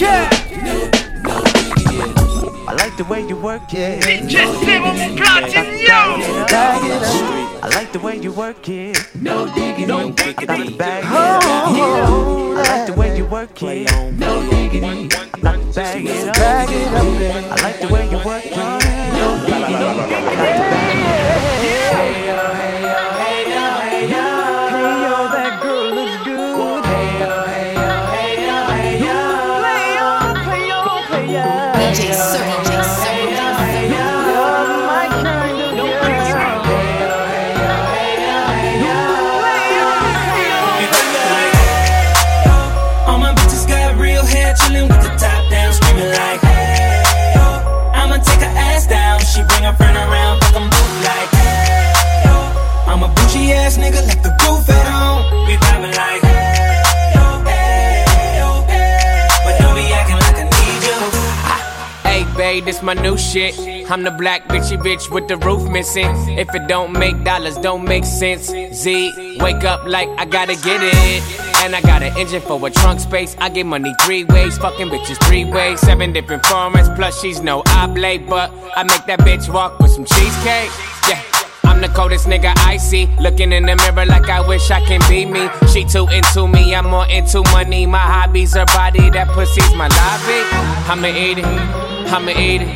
work it. I like the way you work it. I like the way you work it. No diggity, no diggity. Bag oh, I like the way you work it. No diggity, bag it up. Bag it up. I like the way you work it. No diggity, ass nigga, left the roof at home. We vibing like, hey, oh, hey, oh, hey. But don't be acting like I need you. Hey, babe, this my new shit. I'm the black bitchy bitch with the roof missing. If it don't make dollars, don't make sense. Z, wake up like I gotta get it. And I got an engine for a trunk space. I get money three ways, fucking bitches three ways. Seven different formats, plus she's no oblate. But I make that bitch walk with some cheesecake. Yeah. I'm the coldest nigga I see. Looking in the mirror like I wish I can be me. She too into me, I'm more into money. My hobbies, her body, that pussy's my lobby. I'ma eat it, I'ma eat it.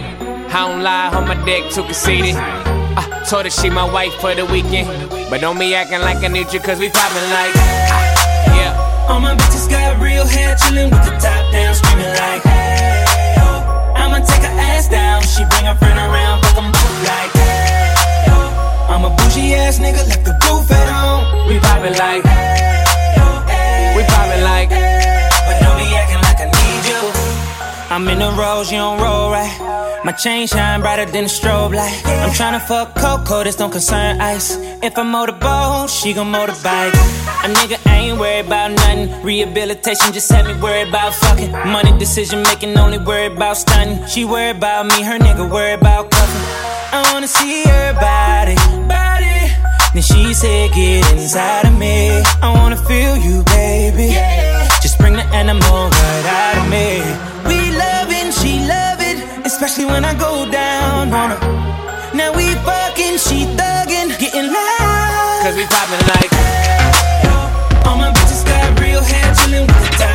I don't lie, on my dick too conceited. I told her she my wife for the weekend. But don't be acting like I need you, cause we poppin' like. ah, Yeah. All my bitches got real hair, chillin' with the top down, screaming like, hey, oh. I'ma take her ass down, she bring her friend around, fuck 'em both like, hey. I'm a bougie ass nigga, left the roof at home. We poppin' like. We poppin' like. But don't be acting like I need you. I'm in the rose, you don't roll right. My chain shine brighter than a strobe light. I'm tryna fuck Coco, this don't concern ice. If I motorboat, she gon' motorbike. A nigga ain't worried about nothing. Rehabilitation just had me worried about fucking. Money decision making, only worried about stunning. She worried about me, her nigga worried about cuffing. I wanna see her body, body. Then she said, get inside of me. I wanna feel you, baby. Yeah. Just bring the animal right out of me. We love loving, she love it, especially when I go down on her. Now we fucking, she thuggin', getting loud. Cause we poppin' like. All my bitches got real hair, chillin' with the top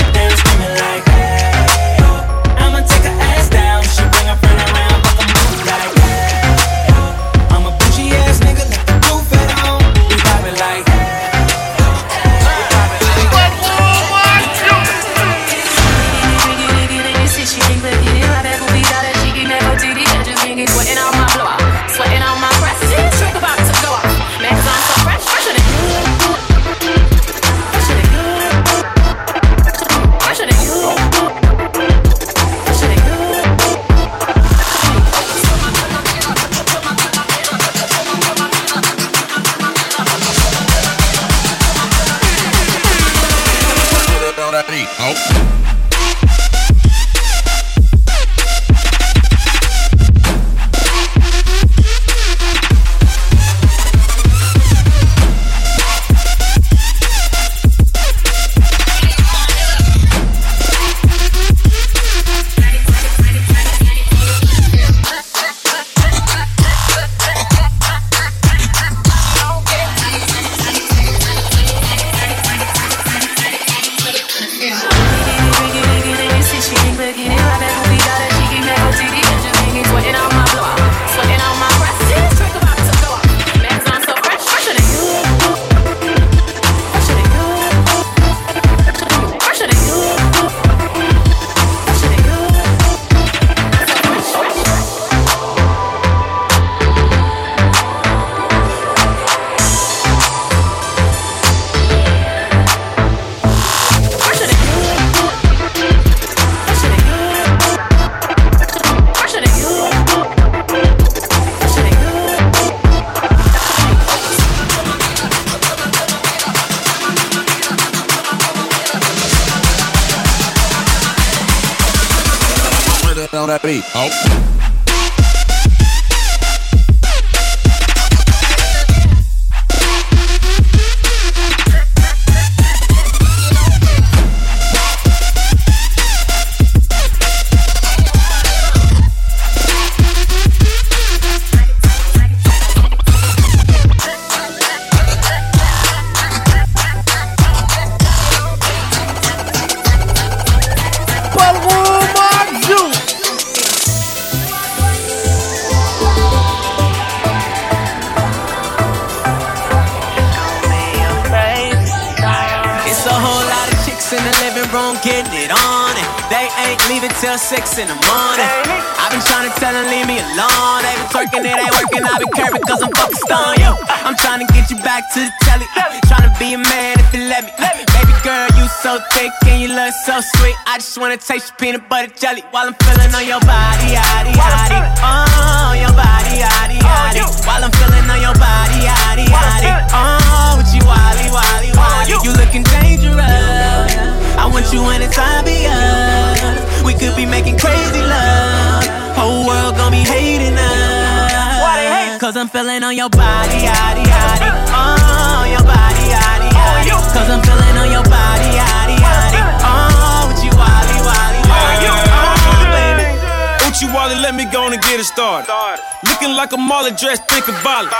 on that beat. Oh. Back to the telly. Trying to be a man if you let me. Baby girl, you so thick and you look so sweet. I just wanna taste your peanut butter jelly while I'm feeling on your body, yaddy, yaddy. Oh, your body, yaddy, yaddy. While I'm feeling on your body, yaddy, yaddy. Oh, with you, wally, wally, wally. You looking dangerous. I want you anytime Cause I'm feeling on your body, yaddy, yaddy. Oh, your body, yaddy, yaddy. Cause I'm feeling on your body, yaddy, yaddy. Oh, with you, wally, wally, wally. Oh, baby. Uchi Wally, let me go on and get it started. Looking like a Molly dressed, think of Violet.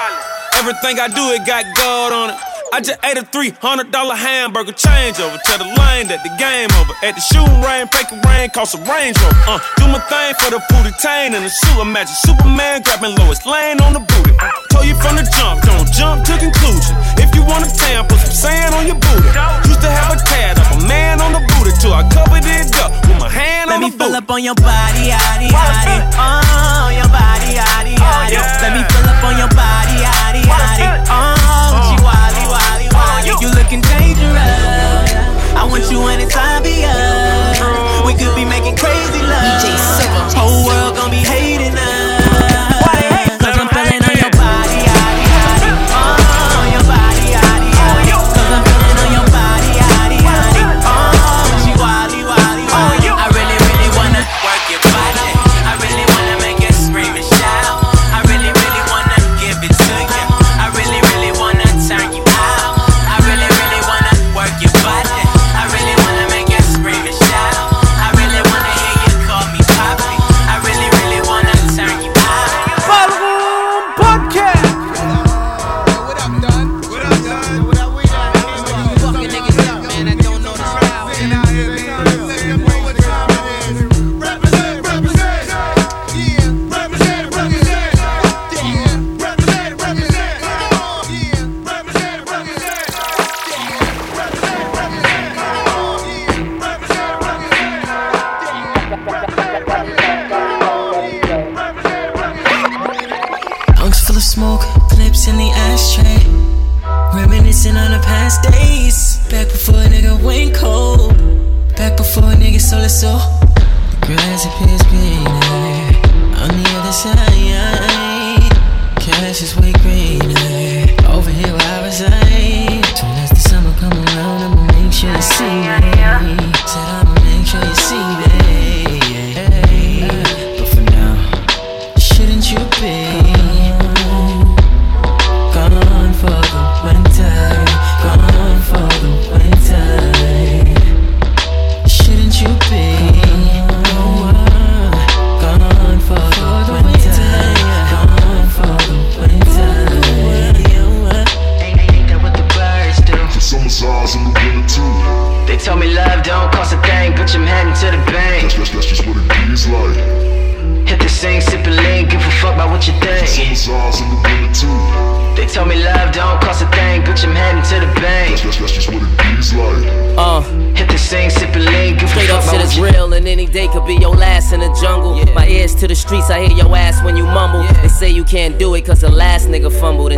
Everything I do, it got gold on it. I just ate a $300 hamburger changeover. Tell the lane that the game over. At the shooting range, fake rain, cost a Range Rover. Uh, do my thing for the booty tain and the suit. Imagine Superman grabbing Lois Lane on the booty. Told you from the jump, don't jump to conclusion. If you want a tan, put some sand on your booty. Used to have a tad of a man on the booty till I covered it up with my hand Let on me the fill booty. up on your body, yaddy, yaddy. Oh, your body, yaddy, yaddy. Let me fill up on your body, yaddy, yaddy. Oh, You looking dangerous. I want you anytime be us. We could be making crazy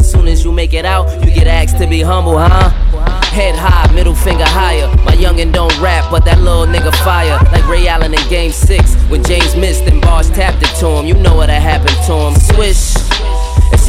And soon as you make it out, you get asked to be humble, huh? Head high, middle finger higher. My youngin' don't rap, but that little nigga fire. Like Ray Allen in game six, when James missed and Bosh tapped it to him. You know what happened to him. Swish.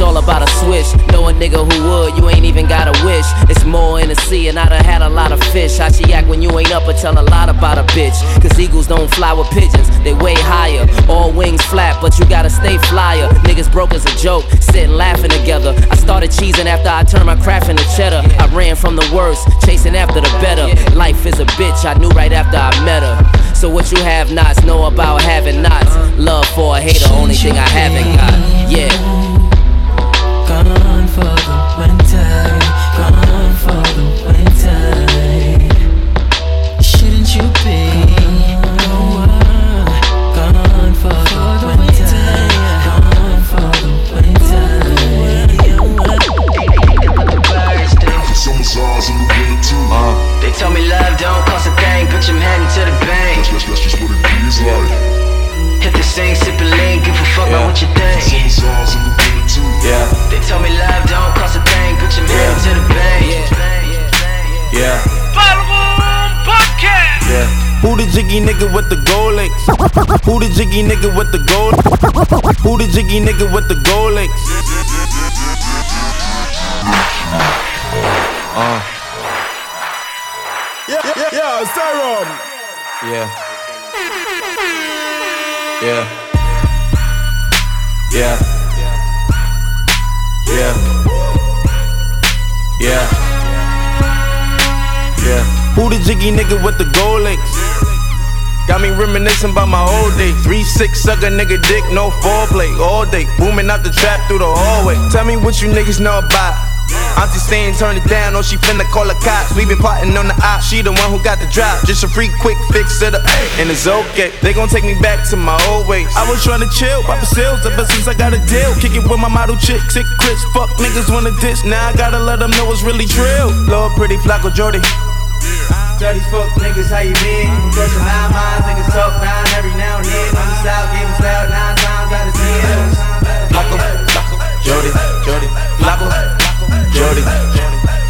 All about a switch. Know a nigga who would, you ain't even got a wish. It's more in the sea, and I done had a lot of fish. How she act when you ain't up or tell a lot about a bitch. Cause eagles don't fly with pigeons, they way higher. All wings flat, but you gotta stay flyer. Niggas broke as a joke, sitting laughing together. I started cheesing after I turned my craft into cheddar. I ran from the worst, chasing after the better. Life is a bitch, I knew right after I met her. So what you have nots, know about having nots. Love for a hater, only thing I haven't got. Yeah. Gone for the jiggy nigga with the gold links? Who the jiggy nigga with the gold? Who the jiggy nigga with the gold links? Uh. Yeah, yeah, yeah, Serum. Yeah. Yeah. Yeah. Yeah. Yeah. Yeah. Who the jiggy nigga with the gold links? Got me reminiscing about my old days. Three six sucker nigga dick, no foreplay all day. Booming out the trap through the hallway. Tell me what you niggas know about. Auntie saying turn it down, or she finna call the cops. We been plotting on the op, she the one who got the drop. Just a free quick fix it up, and it's okay. They gon' take me back to my old ways. I was tryna chill, pop the sales ever since I got a deal. Kick it with my model chick, sick Chris. Fuck niggas wanna diss, now I gotta let them know it's really trill. Lord, pretty Flacko Jodye. Dirty fuck niggas, how you been? Crushing nine minds, niggas talk nine every now and then. On the south, give loud nine times out of ten. Flacko, Jodye, Jodye, Flacko, Jodye,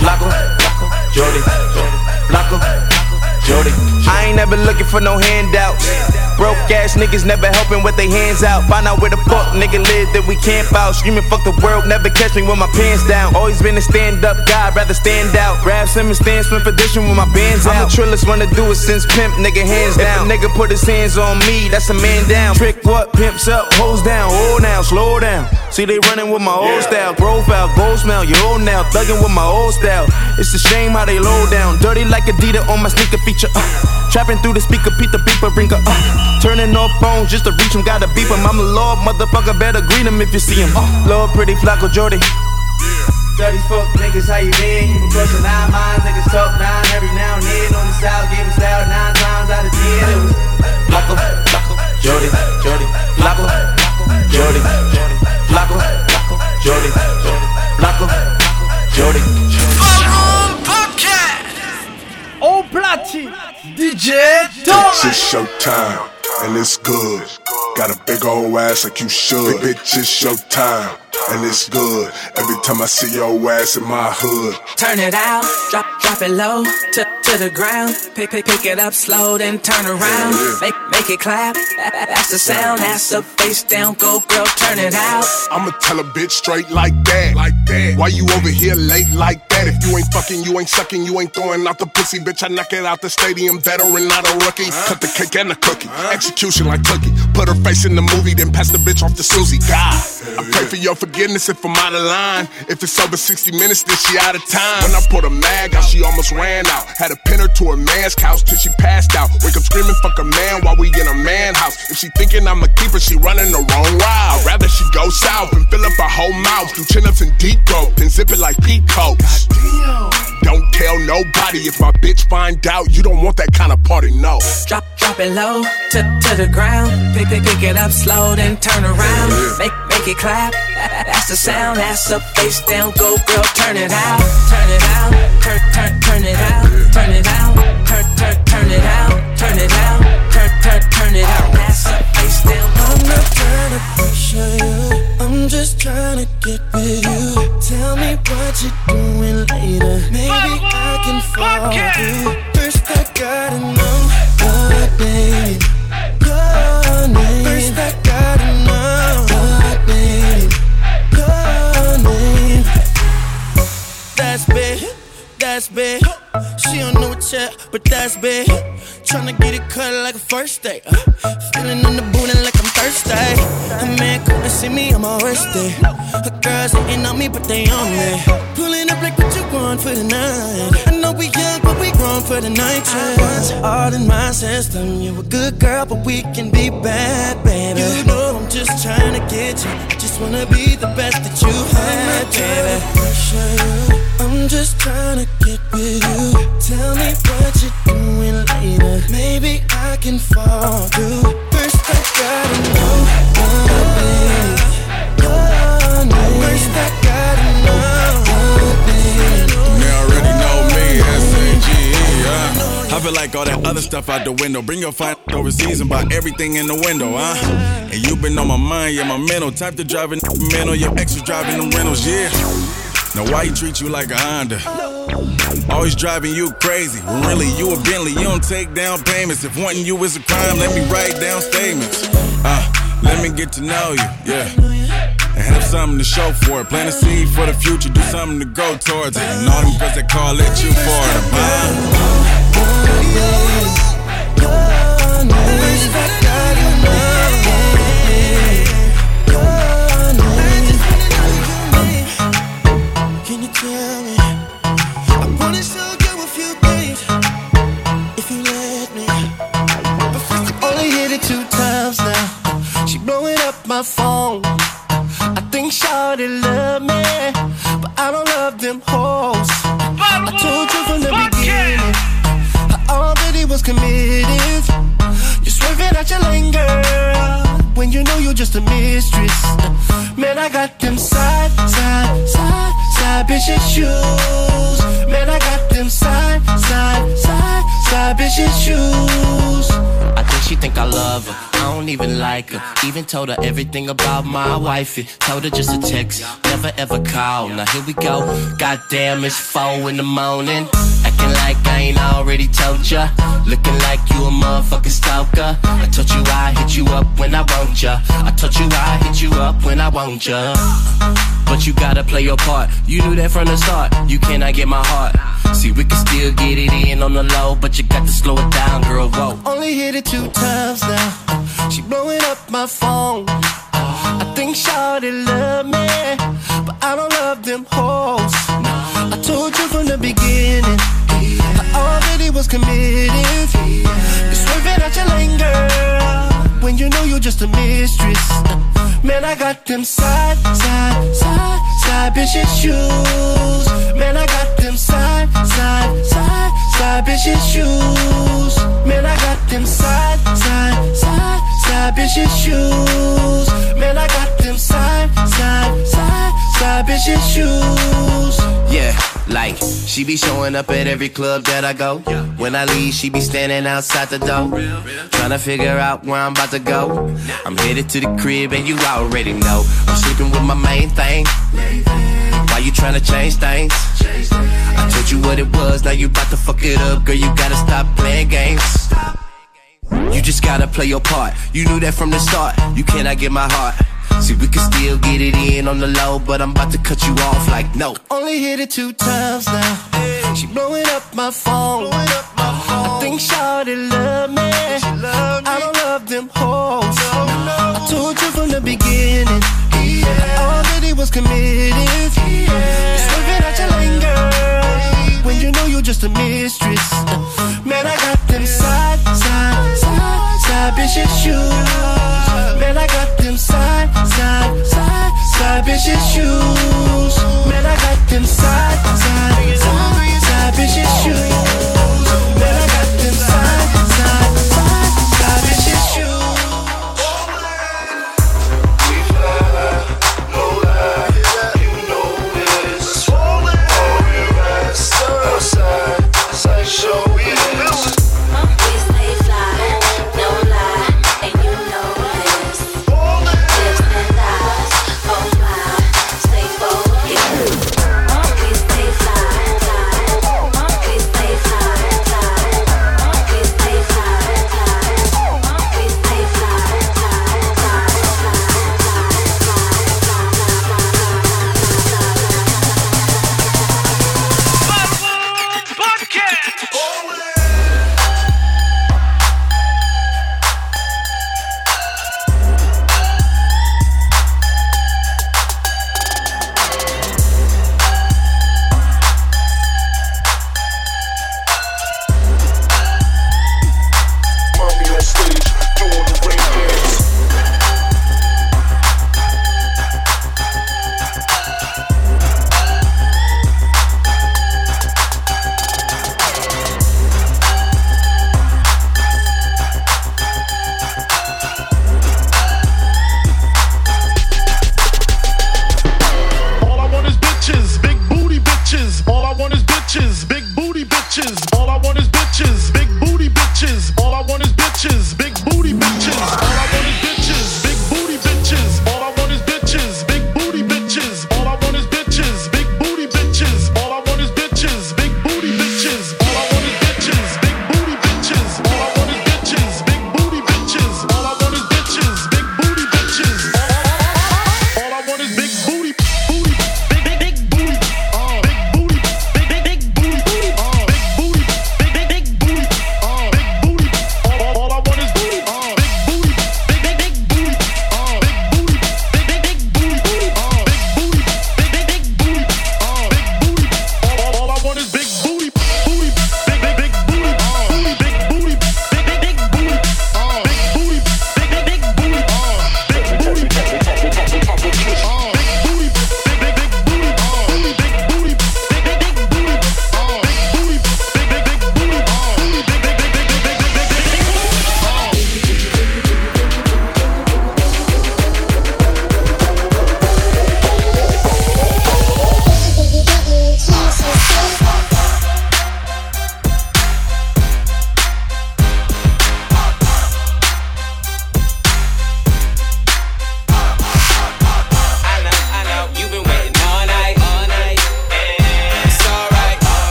Flacko, Jodye, Flacko, Jodye. I ain't never looking for no handouts. Broke ass niggas never helping with their hands out. Find out where the fuck nigga live that we camp out. Screaming fuck the world, never catch me with my pants down. Always been a stand up guy, rather stand out. Grab Simmons, Stan Smith edition with my bands out. I'm the trillest one to do it since pimp, nigga hands down. If a nigga put his hands on me, that's a man down. Trick what? Pimps up, hoes down. Oh now, slow down. See they running with my old style. Profile, gold smell, you old now. Thugging with my old style. It's a shame how they low down. Dirty like Adidas on my sneaker feature. Uh. Trapping through the speaker, Pete the beeper, rinker. Uh. Turning off phones just to reach him, gotta beep him. I'm a lord, motherfucker, better greet him if you see him. Uh. Lord, pretty Flacko Jodye. Dirty fuck niggas, how you been? You been crushing nine minds, niggas talk nine every now and then. On the south, give us loud nine times out of ten. It was Flacko, Flacko, Jodye, Jodye, Flacko, Jodye, Flacko, Jodye, Flacko, Jodye. Au platine, DJ Tom. Bitch, it's showtime, and it's good. Got a big old ass like you should. Bitch, it's showtime, and it's good. Every time I see your ass in my hood. Turn it out, drop drop it low to, to the ground. Pick pick pick it up slow, then turn around. Make make it clap. That's the sound. That's up, face down, go girl, turn it out. I'ma tell a bitch straight like that. Like that. Why you over here late like that? If you ain't fucking, you ain't sucking, you ain't throwing out the pussy, bitch. I knock it out the stadium, veteran, not a rookie. Cut the cake and the cookie. Execution like cookie. Put her face in the movie, then pass the bitch off to Susie. God, I pray for your forgiveness if I'm out of line. If it's over 60 minutes, then she out of time. When I put a mag out, she almost ran out. Had to pin her to a man's couch till she passed out. Wake up screaming, fuck a man while we in a man house. If she thinking I'm a keeper, she running the wrong route. I'd rather she go south and fill up her whole mouth. Do chin ups and deep throat, then zip it like peacoats. Don't tell nobody if my bitch find out. You don't want that kind of party, no. Drop drop it low to, to the ground. Pick pick pick it up slow, then turn around. Make make it clap. That- That's the sound. Ass up, face down, go girl, turn it out, turn it out, turn turn turn it out, turn it out, turn turn turn it out, turn it out, turn turn turn it out. Ass up, face down. I'm not trying to pressure you. I'm just trying to get with you. Tell me what you're doing later. Maybe I can fall through. First, I gotta know your name. That's big. She don't know it yet, but that's big. Tryna get it cut like a first date. Uh, feeling on the booty like I'm thirsty. A man come to see me on my worst day. Her girls hating on me, but they on me. Pulling up like what you want for the night. I know we young, but we grown for the night. I want you all in my system. You a good girl, but we can be bad, baby. You know I'm just trying to get you. I just wanna be the best that you had, baby. I'm just trying to get with you. Tell me what you're doing later. Maybe I can fall through. First, I gotta know name. Your name. First, I gotta know your name. They already know me, S-A-G-E, huh? I feel like all that other stuff out the window. Bring your fine overseas and buy everything in the window, huh? And you been on my mind, yeah, my mental. Type to driving mental, your ex was driving them rentals, yeah. Now why he treat you like a Honda? Always driving you crazy. When really you a Bentley, you don't take down payments. If wanting you is a crime, let me write down statements. Uh, let me get to know you, yeah. And have something to show for it. Plant a seed for the future, do something to go towards it. And all them girls that call it you for it. Can you my phone. I think Shawty love me, but I don't love them hoes. I told you from the beginning, I already was committed. You're swerving out your lane, girl, when you know you're just a mistress. Man, I got them side, side, side, side bitches shoes. Even like her. Even told her everything about my wifey. Told her just a text, never ever call. Now here we go. Goddamn, it's four in the morning. Acting like I ain't already told ya. Looking like you a motherfucking stalker. I told you I hit you up when I want ya. I told you I hit you up when I want ya. But you gotta play your part. You knew that from the start. You cannot get my heart. See, we can still get it in on the low, but you got to slow it down, girl. Whoa. Only hit it two times now. She blowing up my phone. I think Shawty love me, but I don't love them hoes. I told you from the beginning, I already was committed. You're swerving out your lane, girl, when you know you're just a mistress. Man, I got them side, side, side, side bitches shoes. Man, I got them side, side, side, side bitches shoes. Man, I got them side, side, side, side bitches shoes. Man, I got them side, side, side, side bitches shoes. Yeah, like she be showing up at every club that I go. When I leave, she be standing outside the door, trying to figure out where I'm about to go. I'm headed to the crib, and you already know I'm sleeping with my main thing. Why you trying to change things? I told you what it was, now you about to fuck it up, girl. You gotta stop playing games. You just gotta play your part. You knew that from the start. You cannot get my heart. See, we can still get it in on the low, but I'm about to cut you off like no. Only hit it two times now. She blowing up my phone. I think Shawty love me. I don't love them hoes. I told you from the beginning. I already was committed. You're swerving out your lane, girl, when you know you're just a mistress. Man, I got them side, side, side, side bitches shoes. Side bitches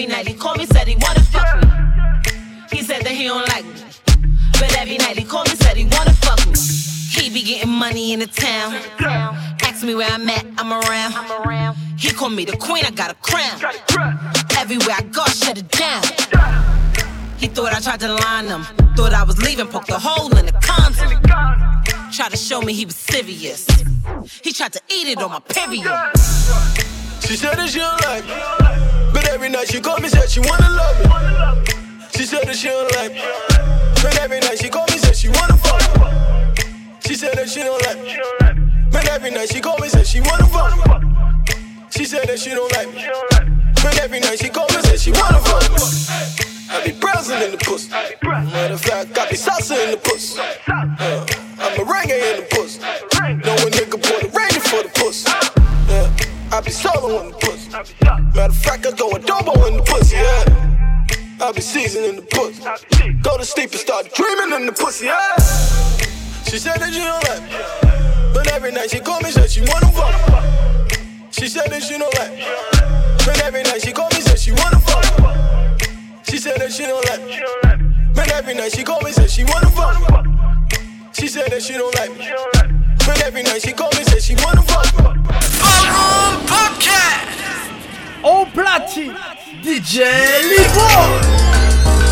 every night he called me, said he wanna fuck me. He said that he don't like me. But every night he called me, said he wanna fuck me. He be getting money in the town. Ask me where I'm at, I'm around. He called me the queen, I got a crown. Everywhere I go, I shut it down. He thought I tried to line him. Thought I was leaving, poked a hole in the condom. Tried to show me he was serious. He tried to eat it on my period. She said don't like me. But every night she call me, said she wanna love me. She said that she don't like me. But every night she call me, said she wanna fuck me. She said that she don't like me. But every night she call me, said she wanna fuck me. She said that she don't like me. But every night she call me, said she wanna fuck me. I be browsing in the pussy. Matter of fact, I be salsa in the pussy. Uh, I'm a reggae in the pussy. Know a nigga put a rating for the pussy. I be solo in the pussy. Matter of fact, I go adobo in the pussy. Yeah, I be seasoning the pussy. Go to sleep and start dreaming in the pussy. Yeah. She said that she don't like me, but every night she call me, said she wanna fuck. She said that she don't like me, but every night she call me, said she wanna fuck. She said that she don't like me, but every night she call me, said she wanna fuck. She said that she don't like me, but every night she call me, said she wanna fuck. Ballroom Podcast. Au platine, DJ Libo.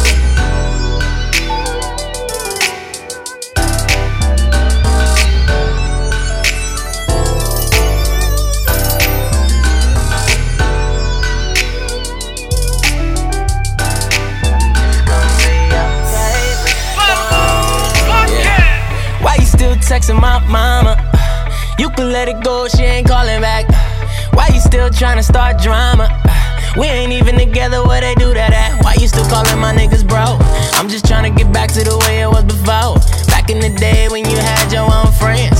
texting my mama. You can let it go, she ain't calling back. Why you still trying to start drama? We ain't even together where they do that at. Why you still calling my niggas bro? I'm just trying to get back to the way it was before. Back in the day when you had your own friends.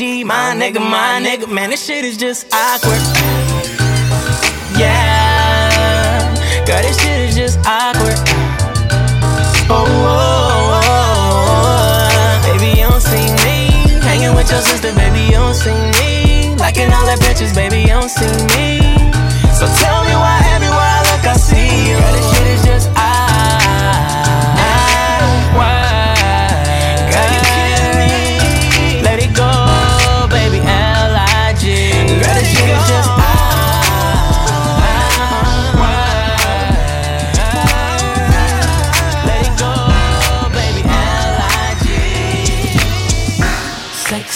My nigga, my nigga, man, this shit is just awkward. Yeah, girl, this shit is just awkward. Oh, oh, oh, oh, baby, you don't see me hanging with your sister, baby, you don't see me liking all their pictures, baby, you don't see me. So tell me why everywhere I look, I see you. Girl, this shit is just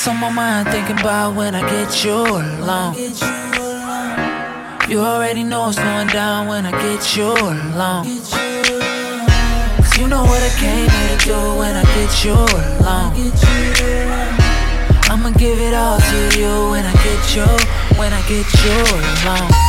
On my mind, thinking about when I get you alone. You already know going down when I get you alone. Cause you know what I came here to do when I get you alone. I'ma give it all to you when I get you, when I get you alone.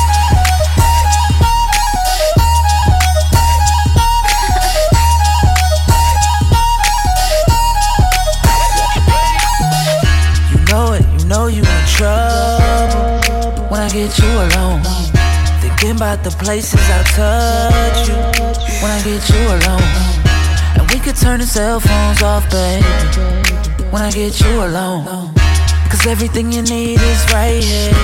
Trouble when I get you alone. Thinking about the places I touch you when I get you alone. And we could turn the cell phones off, baby, when I get you alone. Cause everything you need is right here,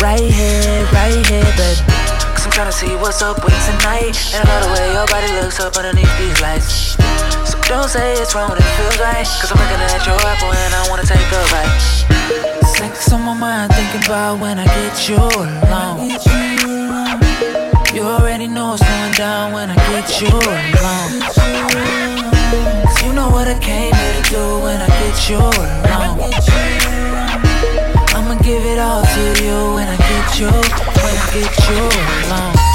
right here, right here, baby. Cause I'm tryna see what's up with tonight. And I love the way your body looks up underneath these lights. So don't say it's wrong when it feels right. Cause I'm looking at your apple and I wanna take a bite. Sex on my mind, thinking about when I get you alone. You already know what's going down when I get you alone. You know what I came here to do when I get you alone. I'ma give it all to you when I get you, when I get you alone.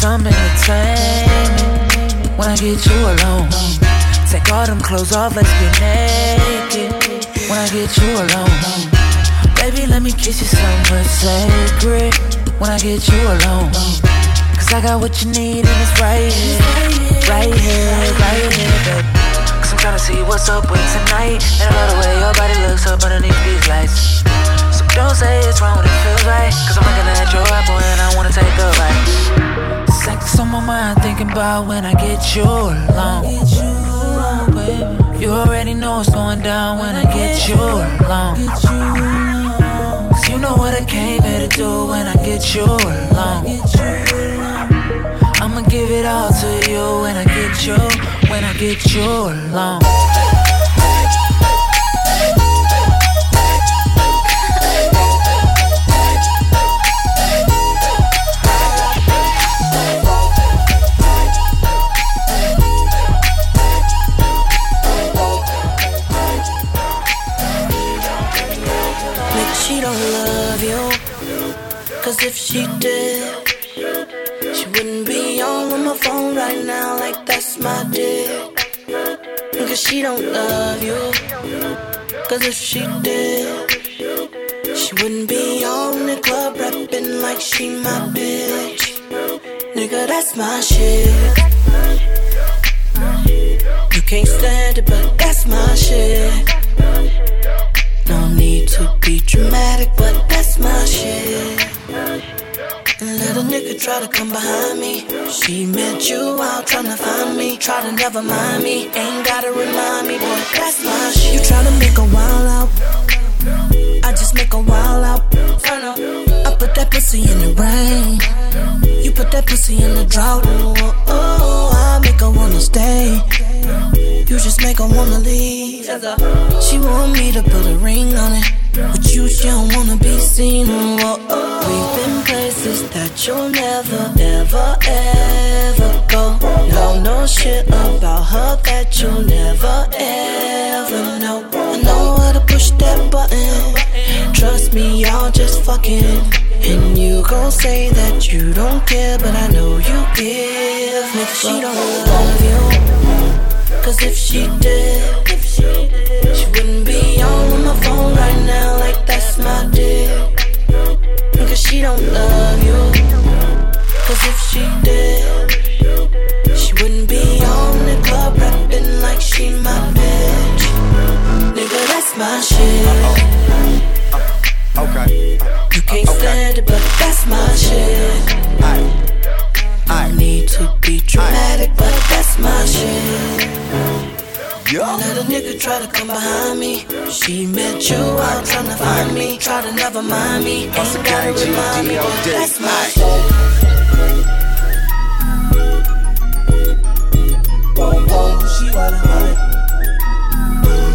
Some entertainment when I get you alone. Take all them clothes off, let's get naked when I get you alone. Baby, let me kiss you somewhere sacred when I get you alone. Cause I got what you need and it's right here, right here, right here, baby. Cause I'm tryna see what's up with tonight. And I love the way your body looks up underneath these lights. So don't say it's wrong when it feels right. Cause I'm looking at your apple and I wanna take a bite. Sex on my mind, thinking about when I get you alone. You already know what's going down when I get you alone. Cause you know what I came here to do when I get you alone. I'ma give it all to you when I get you, when I get you alone. Cause if she did, she wouldn't be on my phone right now like that's my dick. Cause she don't love you. Cause if she did, She wouldn't be on the club rapping like she my bitch. Nigga, that's my shit. You can't stand it, but that's my shit. No need to be dramatic, but that's my shit. Let a nigga try to come behind me. She met you out trying to find me. Try to never mind me. Ain't gotta remind me, boy, that's my shit. You try to make a while out. I just make a while out. I put that pussy in the rain. You put that pussy in the drought. Oh, oh, oh I make her wanna stay. You just make her wanna leave. She want me to put a ring on it. But you, she don't wanna be seen. Oh, oh. oh. Places that you'll never, ever, ever go. Know no shit about her that you'll never, ever know. I know how to push that button. Trust me, y'all just fucking. And you gon' say that you don't care, but I know you give. Nigga, she don't love you. Cause if she did, if she did, she wouldn't be on my phone right now like that's my dick. She don't love you. Cause if she did, she wouldn't be on the club rapping like she my bitch. Nigga, that's my shit. Okay. You can't stand it, but that's my shit. I need to be dramatic, but that's my shit. Let a nigga try to come behind me. She met you out trying to find me. Try to never mind me. Ain't gotta remind me, that's my shit. She wildin', wildin'.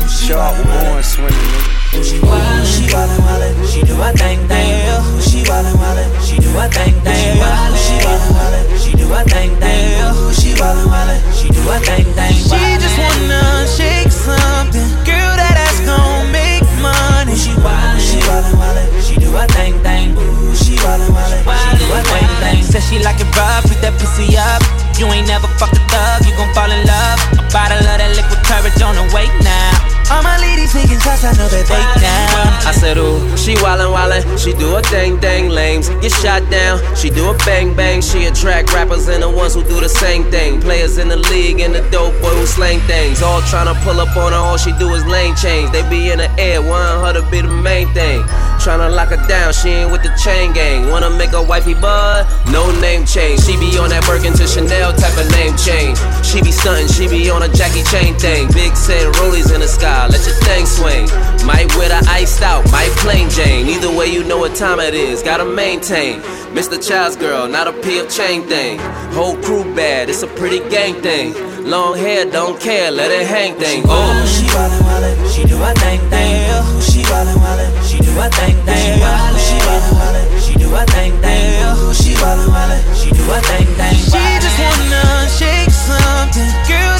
Sharp born swimming. She wildin', she wildin', wildin'. She do a thing, thing. She wildin', wildin'. She do a thing, thing. She wildin', wildin'. wildin', She do a thing, thing. She wildin', wildin'. She do a thing, thing. She just wanna shake something. Girl, that ass gon' make money. She wildin', she wildin', wildin'. She do a thing, thing. She wildin', wildin'. She do a thing, thing. Said she like it rough, beat that pussy up. You ain't never fucked a thug, you gon' fall in love. A bottle of that liquid courage on the way now. All my ladies taking shots, I know that they down. I said, ooh, she wildin' wildin', she do a thing dang lames, get shot down, she do a bang bang, she attract rappers and the ones who do the same thing. Players in the league and the dope boy who slang things, all tryna pull up on her, all she do is lane change. They be in the air, want her to be the main thing. Tryna lock her down, she ain't with the chain gang. Wanna make her wifey bud? No name change. She be on that Birkin to Chanel type of name change. She be stuntin', she be on a Jackie Chain thing. Big said rollies in the sky, let your thing swing. Might wear the iced out, might plain Jane. Either way, you know what time it is, gotta maintain. Mr. Chow's girl, not a PF Chang thing. Whole crew bad, it's a pretty gang thing. Long hair, don't care, let it hang thing. Oh, She wildin', oh. wildin'. She do a thing, thing. She wildin', wildin'. She do a thing, thing. She wildin', wildin'. She do a thing, thing. She wildin', wildin'. She do a thing, thing. She just wanna shake something. Girl,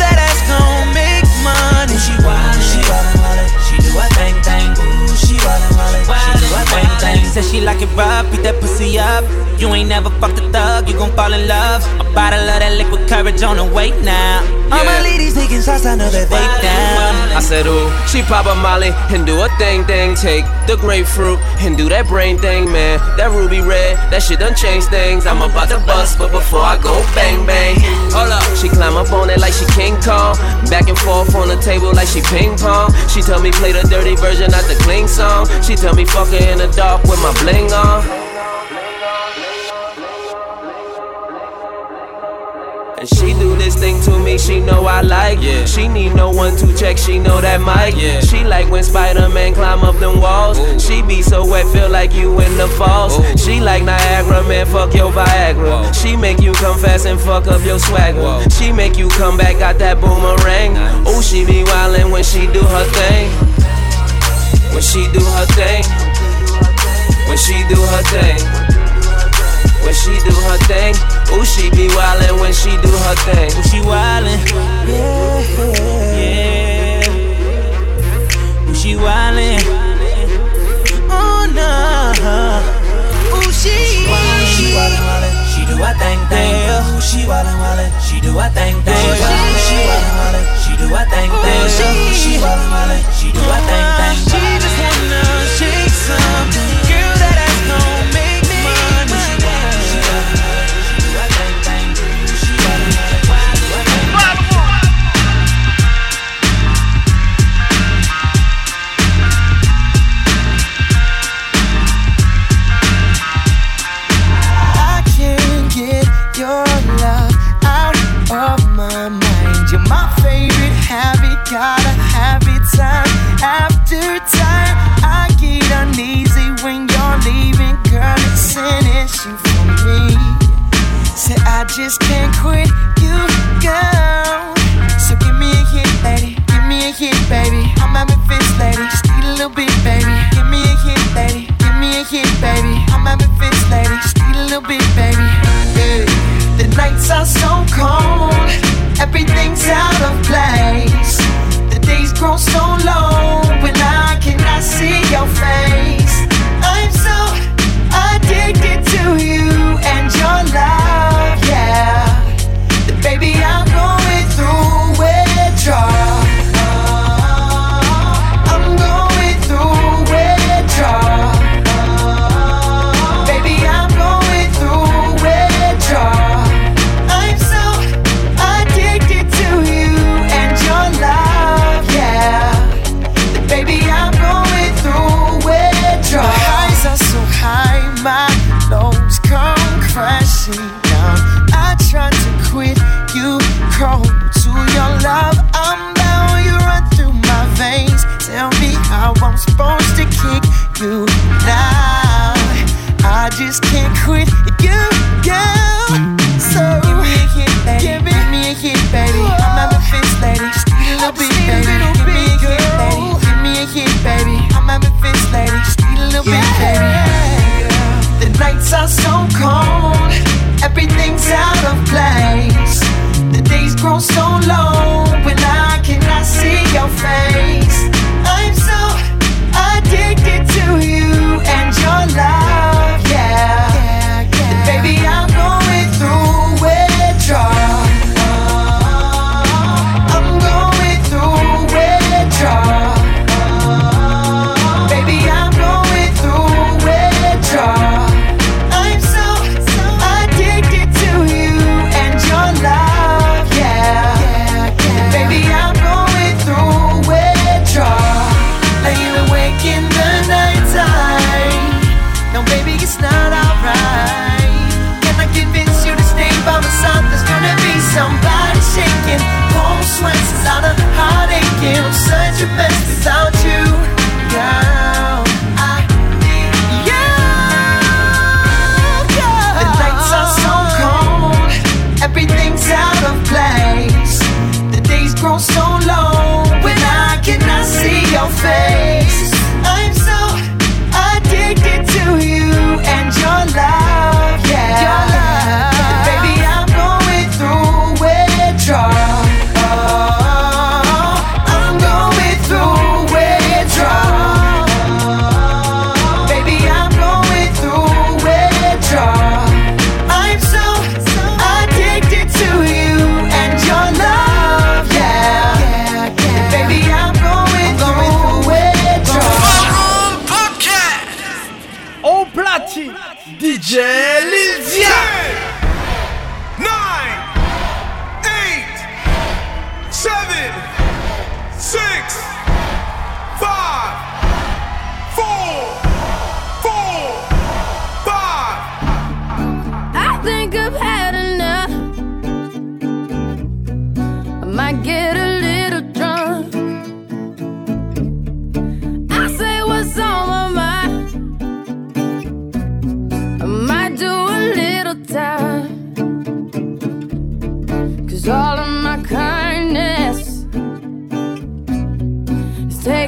Said she like it rough, beat that pussy up. You ain't never fucked a thug, you gon' fall in love. A bottle of that liquid courage on the way now. All my ladies taking shots, I know that they down. I said, ooh, she pop a molly and do a thing thing. Take the grapefruit and do that brain thing, man. That ruby red, that shit done change things. I'm about to bust, but before I go bang bang. Hold up, she climb up on it like she King Kong. Back and forth on the table like she ping pong. She tell me play the dirty version, not the clean song. She tell me fuck her in the dark with my bling on. And she do this thing to me, she know I like. Yeah. She need no one to check, she know that mic. Yeah. She like when Spider-Man climb up them walls. She be so wet, feel like you in the falls. She like Niagara, man, fuck your Viagra. She make you come fast and fuck up your swagger. She make you come back, got that boomerang. Oh, she be wildin' when she do her thing. When she do her thing. When she do her thing. When she do her thing, ooh, she be wildin' when she do her thing. Ooh, she wildin', yeah, yeah. days grow so long when I cannot see your face. I'm so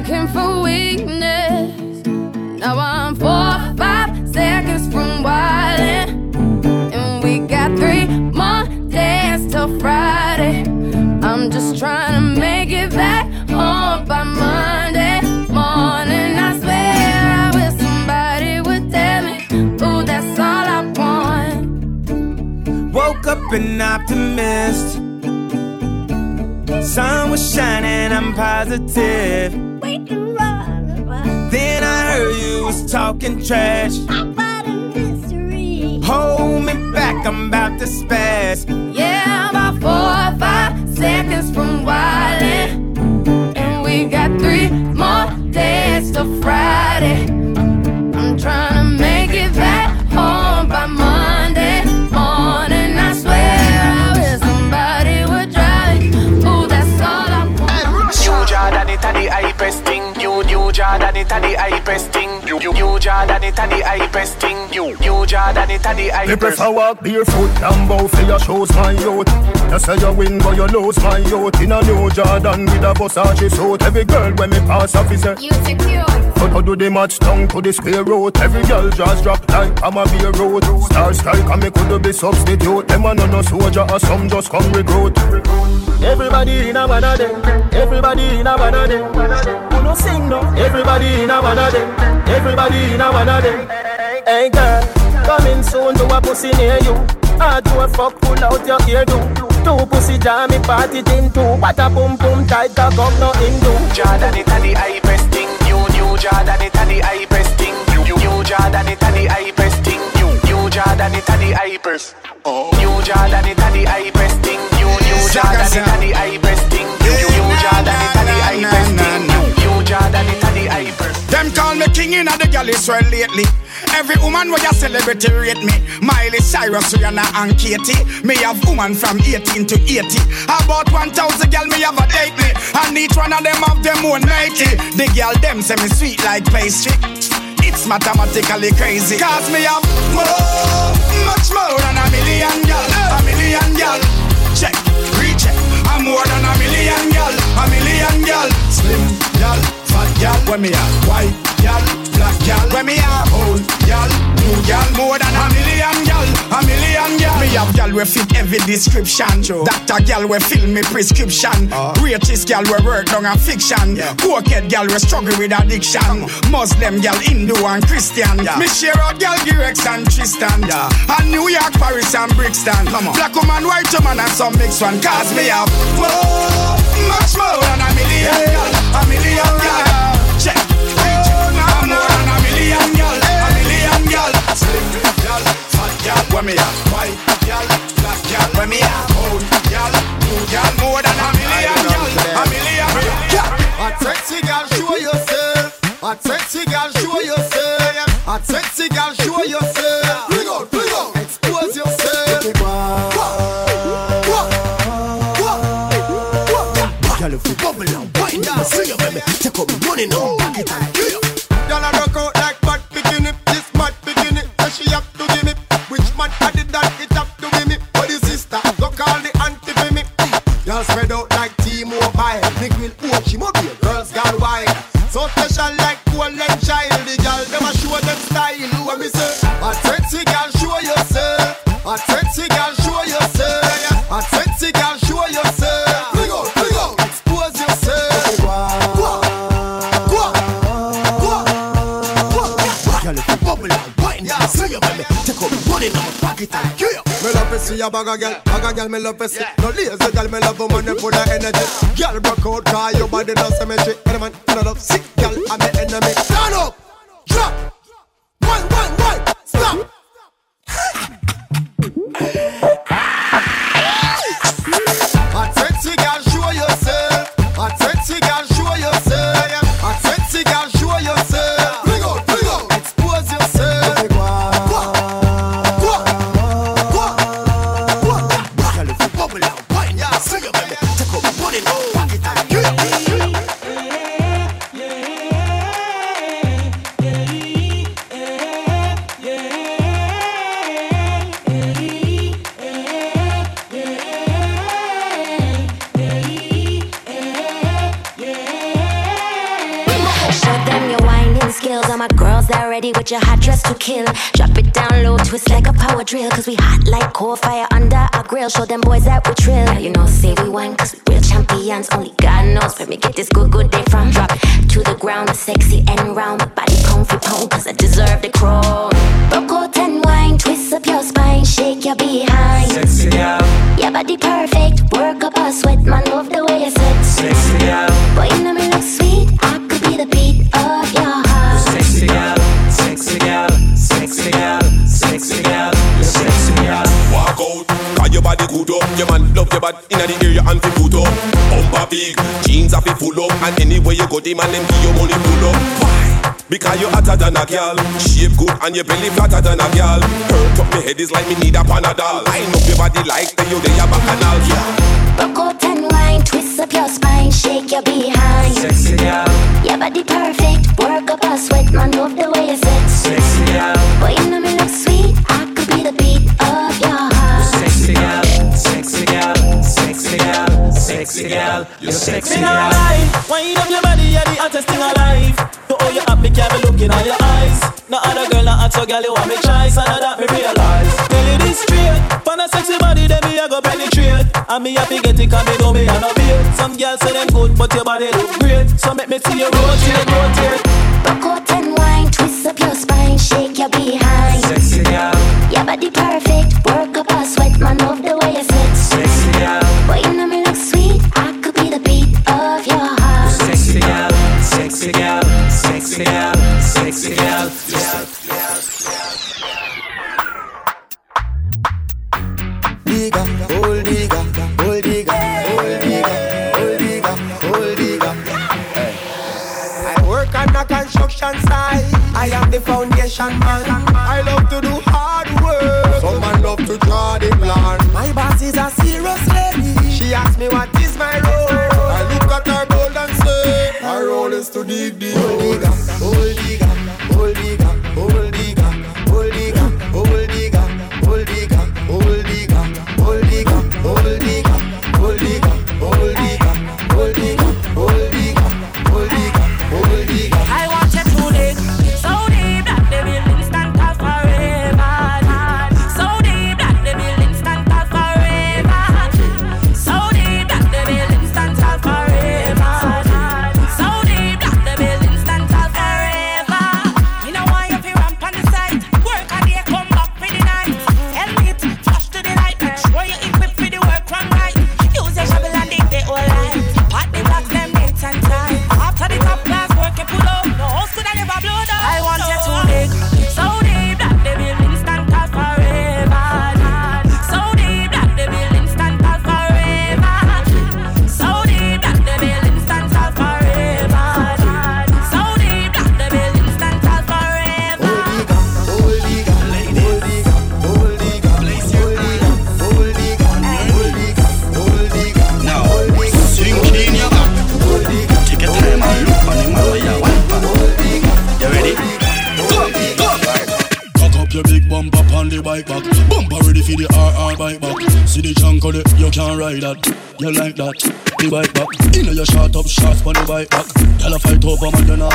looking for weakness. Now I'm four, five seconds from wildin', and we got three more days till Friday. I'm just trying to make it back home by Monday morning. I swear I wish somebody would tell me, ooh, that's all I want. Woke up an optimist. Sun was shining, I'm positive. Then I heard you was talking trash. About history. Hold me back, I'm about to spaz. Yeah, I'm about four or five seconds from wildin'. And we got three more days till Friday. Jordan, it a the high thing. You, you Jordan it and the hypest thing. You, you Jordan it and the hypest. They prefer walk barefoot and bow for your shoes, my youth. You say you win, but you lose, my youth. In a new Jordan with a Versace suit. Every girl when me pass officer. You secure. But I do the match tongue to the square root? Every girl just drop like I'm a beer road. Star strike and me could be substitute. Them a no no soldier or some just come recruit. Everybody in a one of them. Everybody in a one of them. Who no sing no? Everybody in a one of them. Everybody in a one of them. Hey girl, coming soon to a pussy near you. Hard to a fuck, pull out your ear do. Two pussy jammy party team two. What a boom boom tight cock up no Hindu. Jordan, it a the hypest thing. New, new Jordan, it a the hypest thing. New, new, new Jordan, it a the hypest thing. New, new Jordan, it a the hypest. New Jordan, it a the hypest thing. New, new Jordan, it a the hypest thing. New, new, new Jordan, it a the hypest thing. Jordan, it the hypest. Them call me king in the galley swell lately. Every woman where you celebrity rate me. Miley Cyrus, Rihanna and Katie. Me have woman from 18 to 80. About 1,000 gal me have a date me. And each one of them have them own matey. The gal them say me sweet like pastry. It's mathematically crazy. Cause me have more, much more than a million gal. A million gal. Check, recheck. I'm more than a million gal. A million gal. Slim gal, fat gal. When me have white gal, black gal. When me have old gal, new gal. More than a million gal. A million gal. Me have gal we fit every description. Doctor gal we fill me prescription. Greatest gal we work down a fiction. Cokehead gal we struggle with addiction. Muslim gal, Hindu and Christian. Me share out gal Girex and Tristan. And New York, Paris and Brixton. Black woman, white woman and some mixed one. Cause me have more, much more than a million gal. A million gal. Gal. When me have white gal, black gal. When me have old oh, gal, new oh, gal. More than a million gal. A million gal. A sexy gal, show yourself. A sexy gal, show yourself. A sexy gal, show yourself. Bring out, bring out. Expose yourself. Girl, if you bubble and wind see you, baby. Take up money now, back it and a bag girl, bag of girl me love see. No lazy girl, me love woman them full of energy. Girl broke out, cause your body no symmetry. Any man no love sick girl, I'm the enemy. Stand up, drop, one, one, one, stop. kill. Drop it down low, twist like a power drill. Cause we hot like coal fire under our grill. Show them boys that we trill. Now you know, say we wine cause we real champions. Only God knows where me get this good, good day from. Drop it to the ground, sexy and round. My body pound for pound cause I deserve the crown. Out and wine, twist up your spine, shake your behind. Sexy girl, Your body perfect, work up a sweat, man, love the Your man love your body inna the area and fi put up. Bumper big, jeans are fi full up, and anywhere you go, the man them give you money pull up. Why? Because you hotter than a girl, shape good and your belly flatter than a girl. Hurt up me head is like me need a panadol. I know your body like the you they a bacchanal. Yeah. Rock out and wine, twist up your spine, shake your behind. Sexy girl, Your body perfect, work up a sweat, man, love the way you sit. sexy girl, Boy, you know sexy gal, you're sexy gal. Wind up your body, you're the hottest thing alive. To all you have me can't be looking at your eyes. No other girl, not hot, so girl, you want me choice, and that me realize. Tell you this straight, for a sexy body, then me I go penetrate. And me happy get it, cause me know me and no beer. Some girls say them good, but your body look great. So make me see you rotate, rotate. sexy girl. Digga, old digga, old digga, old digga, old digga, old digga. I work on a construction site. I am the foundation man. I love to do hard work. Some man love to draw the plan. My boss is a serious lady. She asks me what is my role. I look at her bold and say, my role is to dig the old digger, old digger, old digger,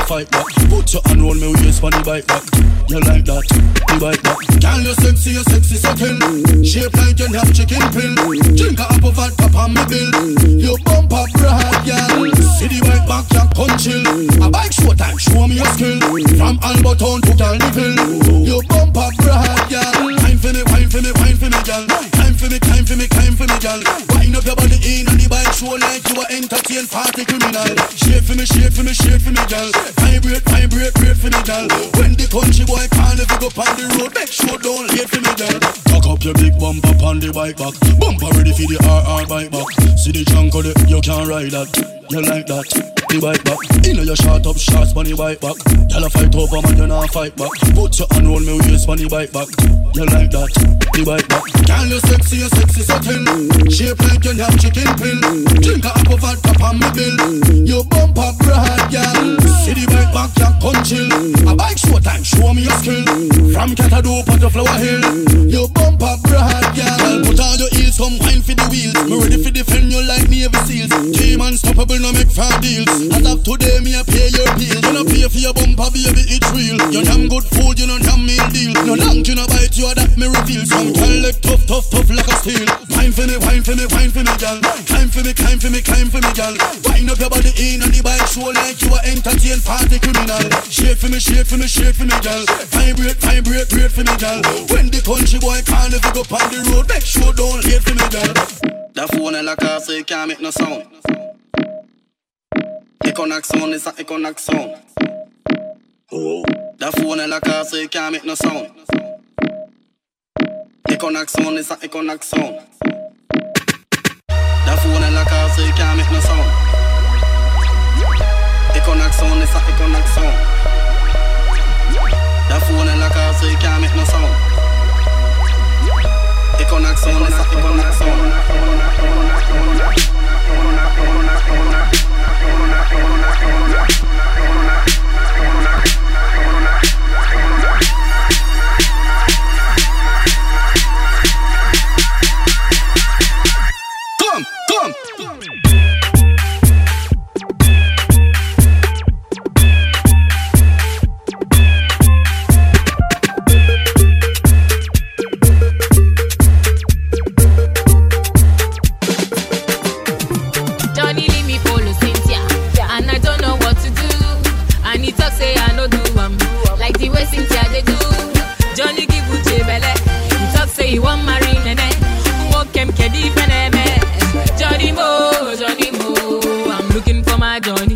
fight back. Put your hand on me waist on the bike back. You like that? The bike back. Girl, you sexy, you sexy so kill. Shape like you have chicken pill. Drink a apple vodka on me bill. You bumper broad, girl. See the bike back, you come chill. A bike show time, show me your skill. From Albertown to Carnival. You bumper broad, girl. Time for me, wine for me, wine for me, girl. Time for me, time for me, time for me, girl. Wind up your body in on the bike, show like you a entertain party criminal. Shake for me, shake for me, shake for me, girl. Vibrate, vibrate, great for me, girl. When the country boy can't if you go on the road, make sure don't for me, girl. Cock up your big bumper on the bike back. Bumper ready for the RR bike back. See the junk of it, you can't ride that. You like that? The bike back. Inna your short up shots on the bike back. Tell a fight over man, you not fight back. Put your hand on me waist on the bike back. You like that? The bike back. Girl, you sexy, you sexy so thin. Shape like you have chicken pill. Drink a apple vodka on me bill. You bump up broad, girl. See the bike back, you come chill. A bike show time, show me your skill. From Catadoo to Flower Hill. You bump up broad, girl. Put on your heels, come wine for the wheels. Me ready for defend you like Navy Seals. Team unstoppable, no make fair deals. Of today, me a pay your bills. You no pay for your bumper, baby, it's real. You damn good food, you no damn meal deal. No long, you no bite, you a that me reveal. Some girl like tough, tough, tough like a steel. Wine for me, wine for me, wine for me, girl. Climb for me, climb for me, climb for me, girl. Wind up your body in on the bike, show like you a entertain party criminal. Shake for me, shake for me, shake for me, girl. Vibrate, vibrate, great for me, girl. When the country boy can't you go on the road, make sure don't late for me, girl. That phone in la car you can't make no sound. Icon accent, it's an icon accent. Oh. That phone in cassé car so you can't make no sound. Icon accent, it's an icon accent. That phone in the car so you can't make no sound. Icon accent, it's an icon accent. That phone in the car so you can't make no sound. Icon accent, it's an icon accent. California. join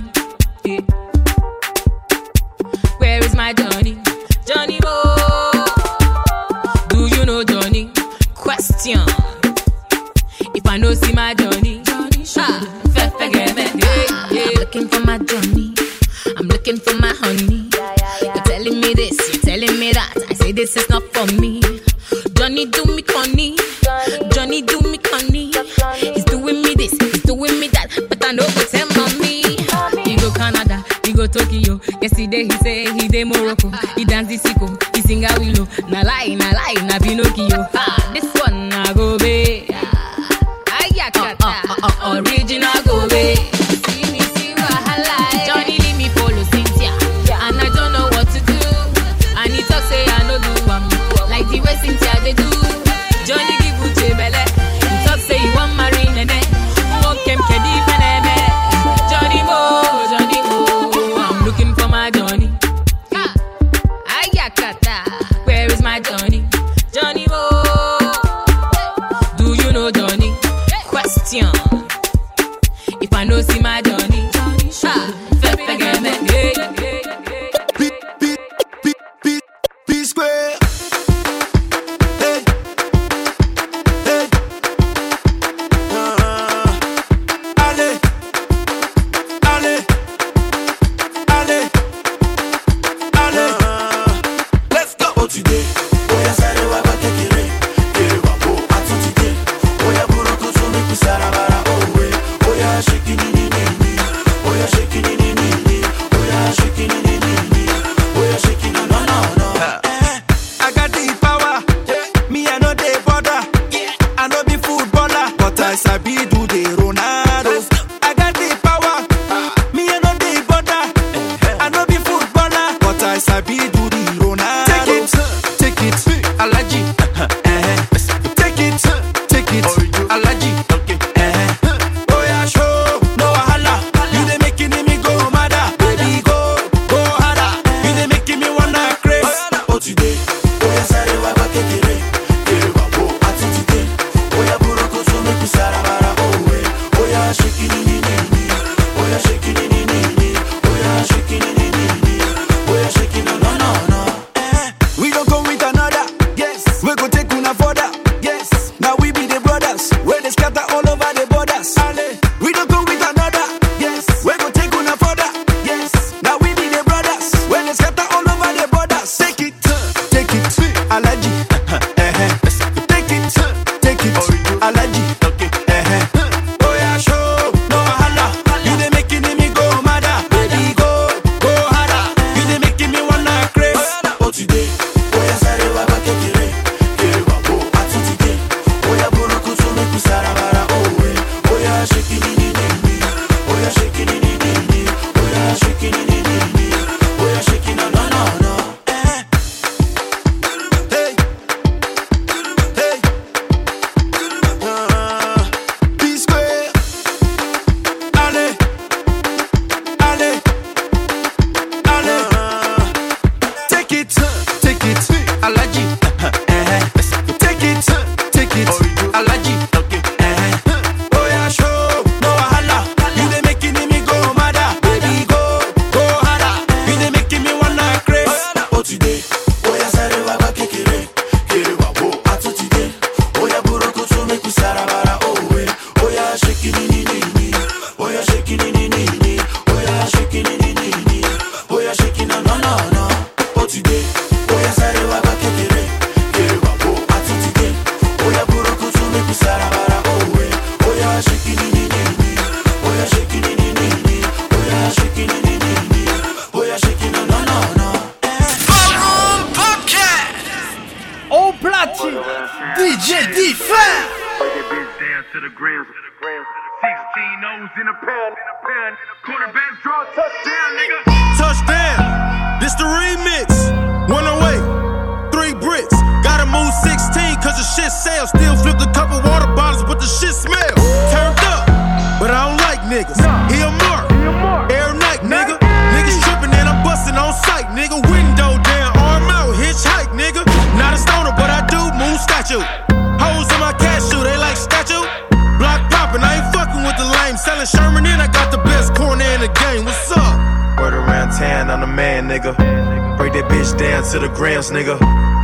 to the grams, nigga.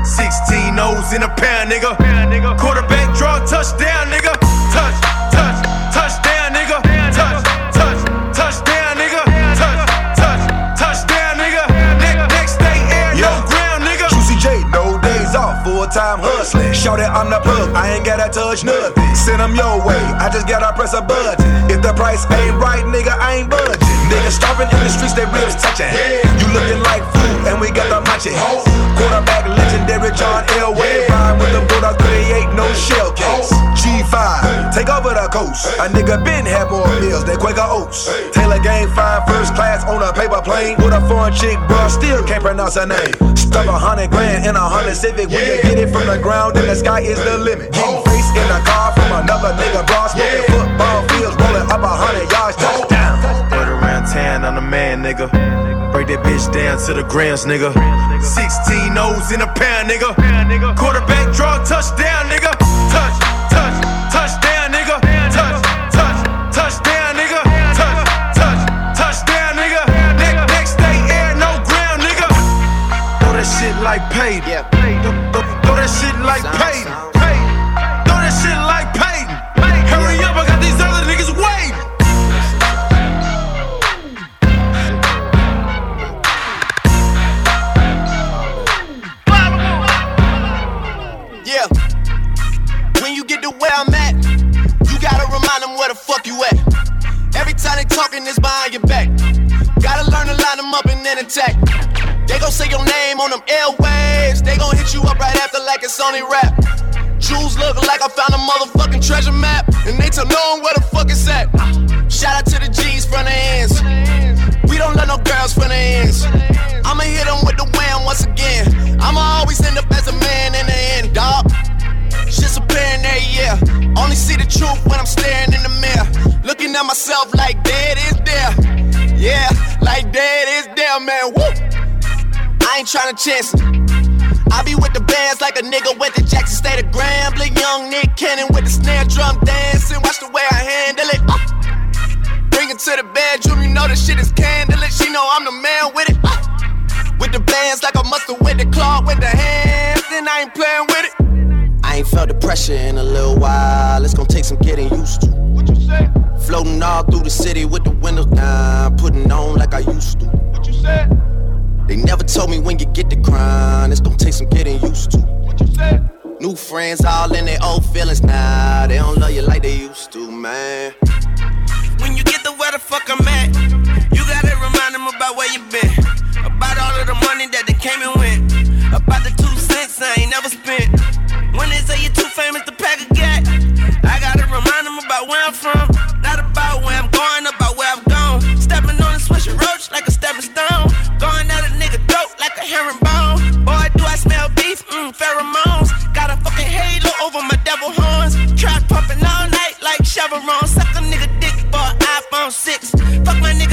16 O's in a pound, nigga. Quarterback draw, touchdown, nigga. Touch, touch, touchdown, nigga. Touch, touch, touchdown, nigga. Touch, touch, touchdown, nigga. Next, next day, air, no ground, nigga. Juicy J, no days off, full time hustling. Shout it, I'm the plug, I ain't gotta touch nothing. Send them your way, I just gotta press a button. If the price ain't right, nigga, I ain't budging. Niggas starving in the streets, they ribs touching. You looking like and we got the machi. Quarterback legendary John Elway. Ride with the Bulldog 38, no shell case. G5, take over the coast. A nigga been had more meals than Quaker Oats. Taylor Gang fine, first class on a paper plane. With a foreign chick, bro, still can't pronounce her name. Stuff a hundred grand in a hundred Civic. When you get it from the ground, then the sky is the limit. Getting face in a car from another nigga, bro. Smoking football fields, rolling up a hundred yards. Touchdown. Word around town, I'm the man, nigga. That bitch down to the grams, nigga. 16 O's in a pound, nigga. Quarterback draw, touchdown, nigga. Touch, touch, touchdown, nigga. Touch, touch, touchdown, nigga. Touch, touch, touchdown, nigga. Next, next day, air, no ground, nigga. Throw that shit like paid. Yeah. Throw that shit like paid. Attack. They gon' say your name on them airwaves. They gon' hit you up right after like it's only rap. Jewels look like I found a motherfucking treasure map. And they tell no one where the fuck it's at. Shout out to the G's from the ends. We don't let no girls from the ends. I'ma hit them with the wham once again. I'ma always end up as a man in the end, dog. Shit's apparent there, yeah. Only see the truth when I'm staring in the mirror. Looking at myself like I ain't tryna chance it. I be with the bands like a nigga went to Jackson State of Grambling. Young Nick Cannon with the snare drum dancing. Watch the way I handle it. Uh. Bring it to the bedroom, you know the shit is candlelit. She know I'm the man with it. Uh. With the bands like I must've with the claw with the hands, then I ain't playing with it. I ain't felt the pressure in a little while. It's gonna take some getting used to. What you say? Floating all through the city with the windows down, putting on like I used to. What you said? They never told me when you get the grind, it's gonna take some getting used to. What you said? New friends all in their old feelings now. They don't love you like they used to, man. When you get to where the fuck I'm at, you gotta remind them about where you been. About all of the money that they came and went. About the two cents I ain't never spent. When they say you're too famous to pack a gat, I gotta remind them about where I'm from. A herringbone. Boy, do I smell beef? Mmm, pheromones. Got a fucking halo over my devil horns. Trap pumping all night like Chevron. Suck a nigga dick for iPhone 6. Fuck my nigga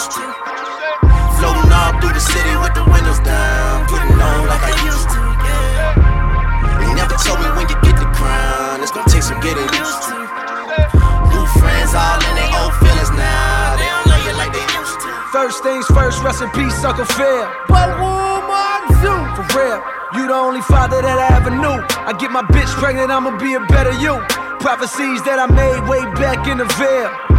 used to. Floating all through the city with the windows down, putting on like I used to. They never told me when you get the crown. It's gonna take some getting used to. New friends all in their old feelings now. They don't love you like they used to. First things first, rest in peace, sucker fair. But woman, zoo. For real, you the only father that I ever knew. I get my bitch pregnant, I'ma be a better you. Prophecies that I made way back in the Ville.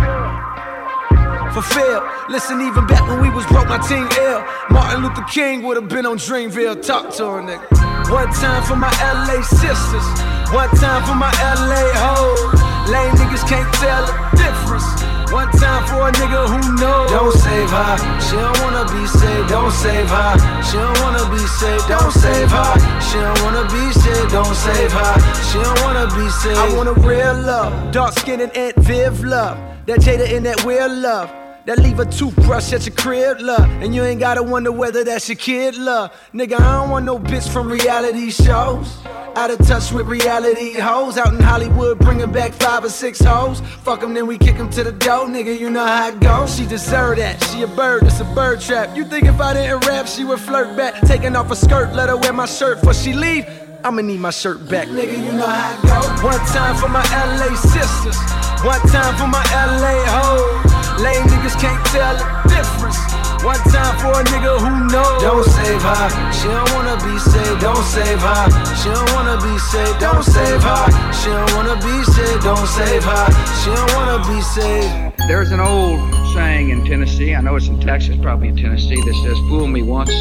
Fulfill. Listen, even back when we was broke, my team ill. Martin Luther King would have been on Dreamville. Talk to her, nigga. One time for my LA sisters. One time for my LA hoes. Lame niggas can't tell the difference. One time for a nigga who knows. Don't save her. She don't wanna be saved. Don't save her. She don't wanna be saved. Don't save her. She don't wanna be saved. Don't save her. She don't wanna be saved. I want a real love. Dark skin and Aunt Viv love. That Jada in that real love. That leave a toothbrush at your crib, love. And you ain't gotta wonder whether that's your kid, love. Nigga, I don't want no bitch from reality shows. Out of touch with reality hoes. Out in Hollywood, bringing back five or six hoes. Fuck them, then we kick them to the door, nigga. You know how it goes. She deserve that. She a bird, it's a bird trap. You think if I didn't rap, she would flirt back. Taking off her skirt, let her wear my shirt before she leave. I'ma need my shirt back. Nigga, you know how it go. One time for my LA sisters. One time for my LA hoes. Lame niggas can't tell the difference. One time for a nigga who knows. Don't save her. She don't wanna be saved. Don't save her. She don't wanna be saved. Don't save her. She don't wanna be saved. Don't save her. She don't wanna be saved. There's an old saying in Tennessee, I know it's in Texas, probably in Tennessee, that says, Fool me once,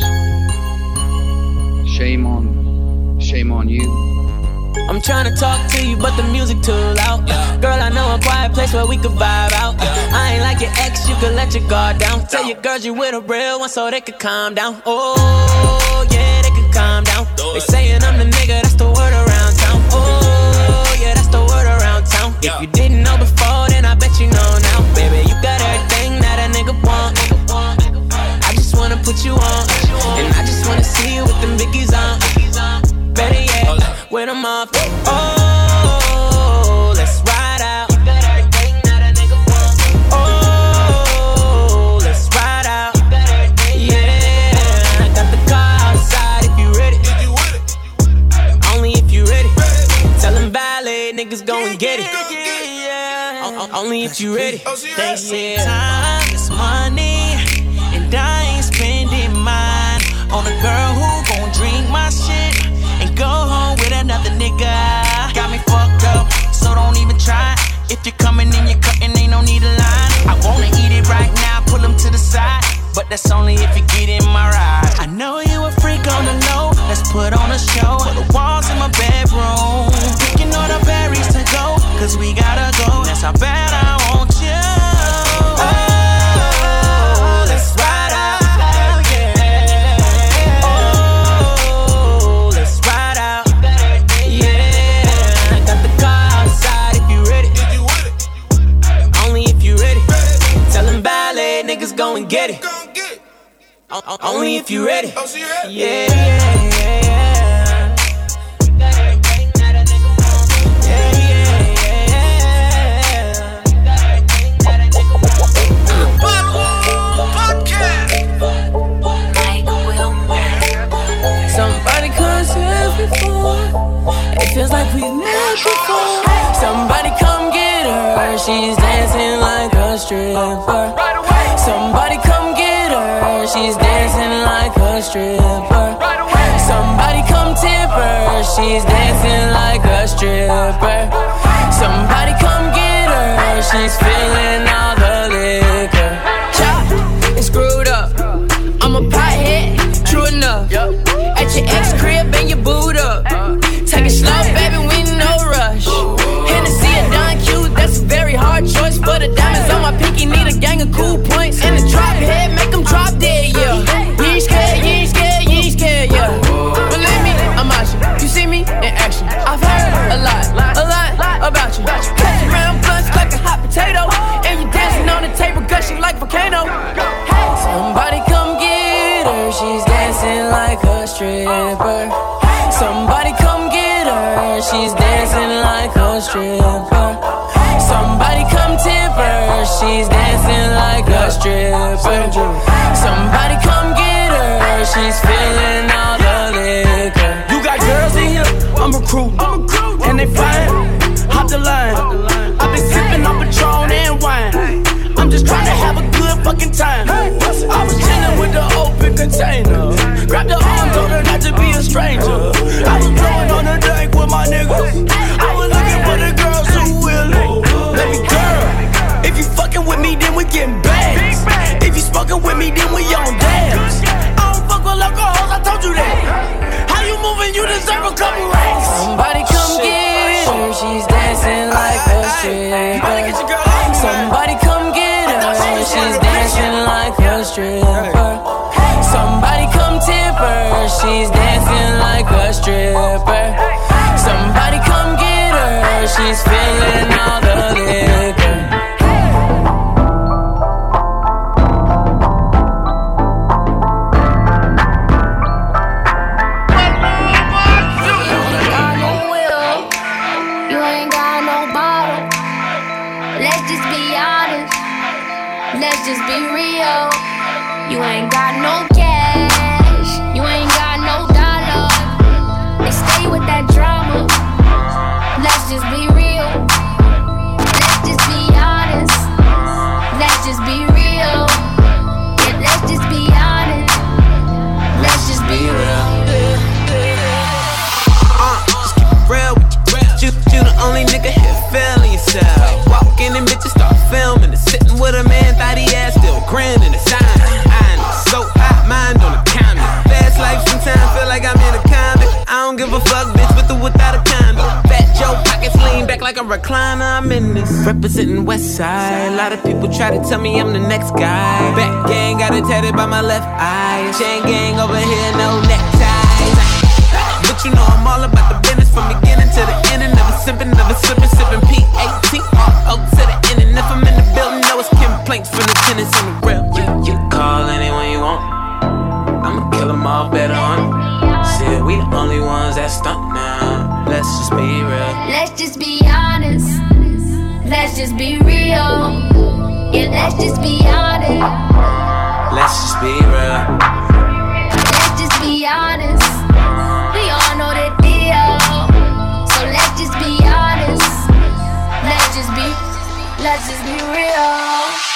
shame on, shame on you. I'm trying to talk to you, but the music too loud. Girl, I know a quiet place where we could vibe out. I ain't like your ex, you could let your guard down. Tell your girls you with a real one so they could calm down. Oh, yeah, they could calm down. They saying I'm the nigga, that's the word around town. Oh, yeah, that's the word around town. If you didn't know before, then I bet you know now. Baby, you got everything that a nigga want. I just wanna put you on. Them off. Oh, let's ride out. Oh, let's ride out. Yeah, I got the car outside if you ready. Only if you ready. Tell them valet niggas go and get it. Only if you ready. They said that's only if you get in my ride. Only if oh, you ready. Yeah, yeah, yeah, yeah. Somebody comes here before. It feels like we've met before. Somebody come get her. She's dancing like a stripper. She's dancing like a stripper. Somebody come get her. She's feeling all the liquor. Chop, it's screwed up. I'm a pothead, true enough. At your ex crib and your boot up. Take it slow, baby, we no rush. Hennessy and Don Q, that's a very hard choice. For the diamonds on my pinky, need a gang of cool points. And the drop head, make them drop dead, yeah. Stripper. Somebody come get her, she's dancing like a stripper. Somebody come tip her, she's dancing like a stripper. Somebody come get her, she's stranger. I was blowing on the dank with my niggas. I was looking for the girls who will it. Baby girl, if you fucking with me, then we getting bags. If you smoking with me, then we on People try to tell me I'm the next guy. Back gang got it tatted by my left eye. Chain gang over here, no neckties. But you know I'm all about the business from beginning to the end. And never sipping, never slipping, sipping P A T R O to the end. And if I'm in the building, no, it's complaints from the tenants on the real. You, you call anyone you want. I'ma kill them all better on. Said we the only ones that stunt now. Let's just be real. Let's just be honest. Let's just be real. Yeah, let's just be honest. Let's just be real. Let's just be honest. We all know the deal. So let's just be honest. Let's just be, let's just be real.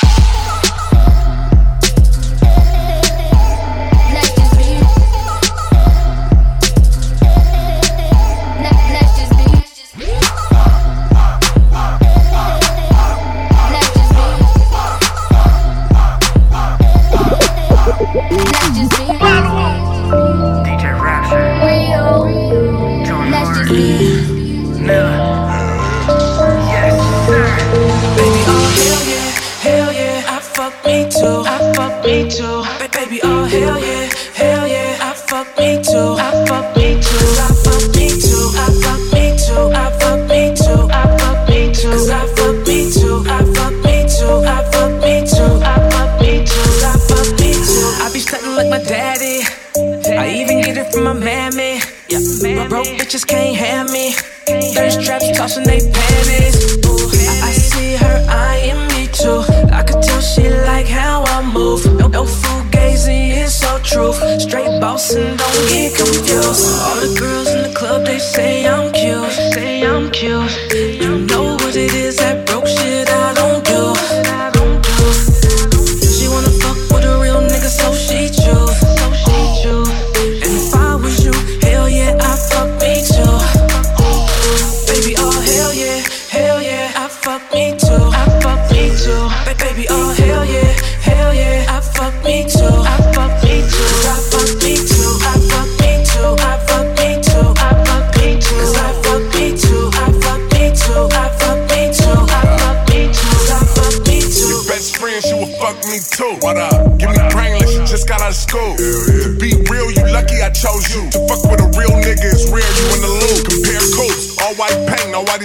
tossing they panties. Ooh, I, I see her eyeing me too. I could tell she like how I move. No, no fool gazing, it's so truth. Straight boss don't get confused. All the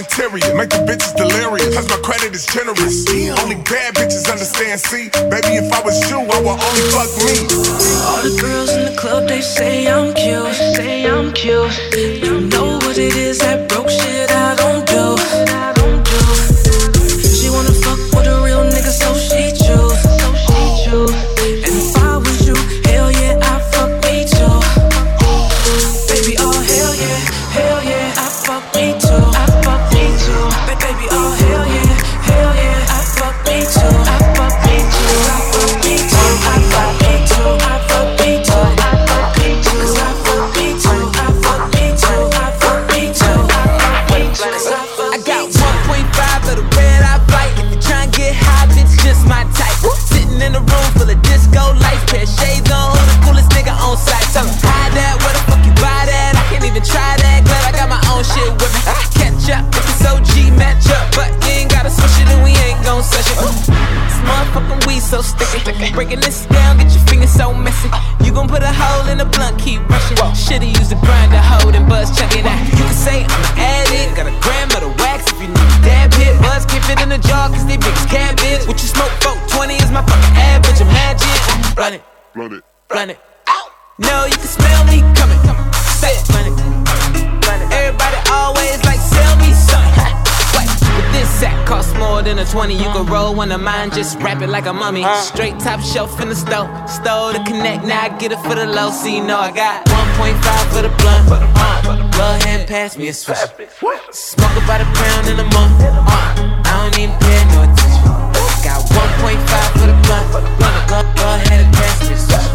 Tyrion. Make the bitches delirious. Cause my credit is generous. Only bad bitches understand. See, baby, if I was you, I would only fuck me. All the girls in the club, they say I'm cute. Say I'm cute. You know what it is. one of mine, just wrap it like a mummy. Straight top shelf in the stove, stole the connect, now I get it for the low. See, you know I got 1.5 for the blunt, but uh, blood hand pass me a switch. Smoke about a pound in a month, uh, I don't even pay no attention. Got 1.5 for the blunt, but uh, blood hand pass me a switch.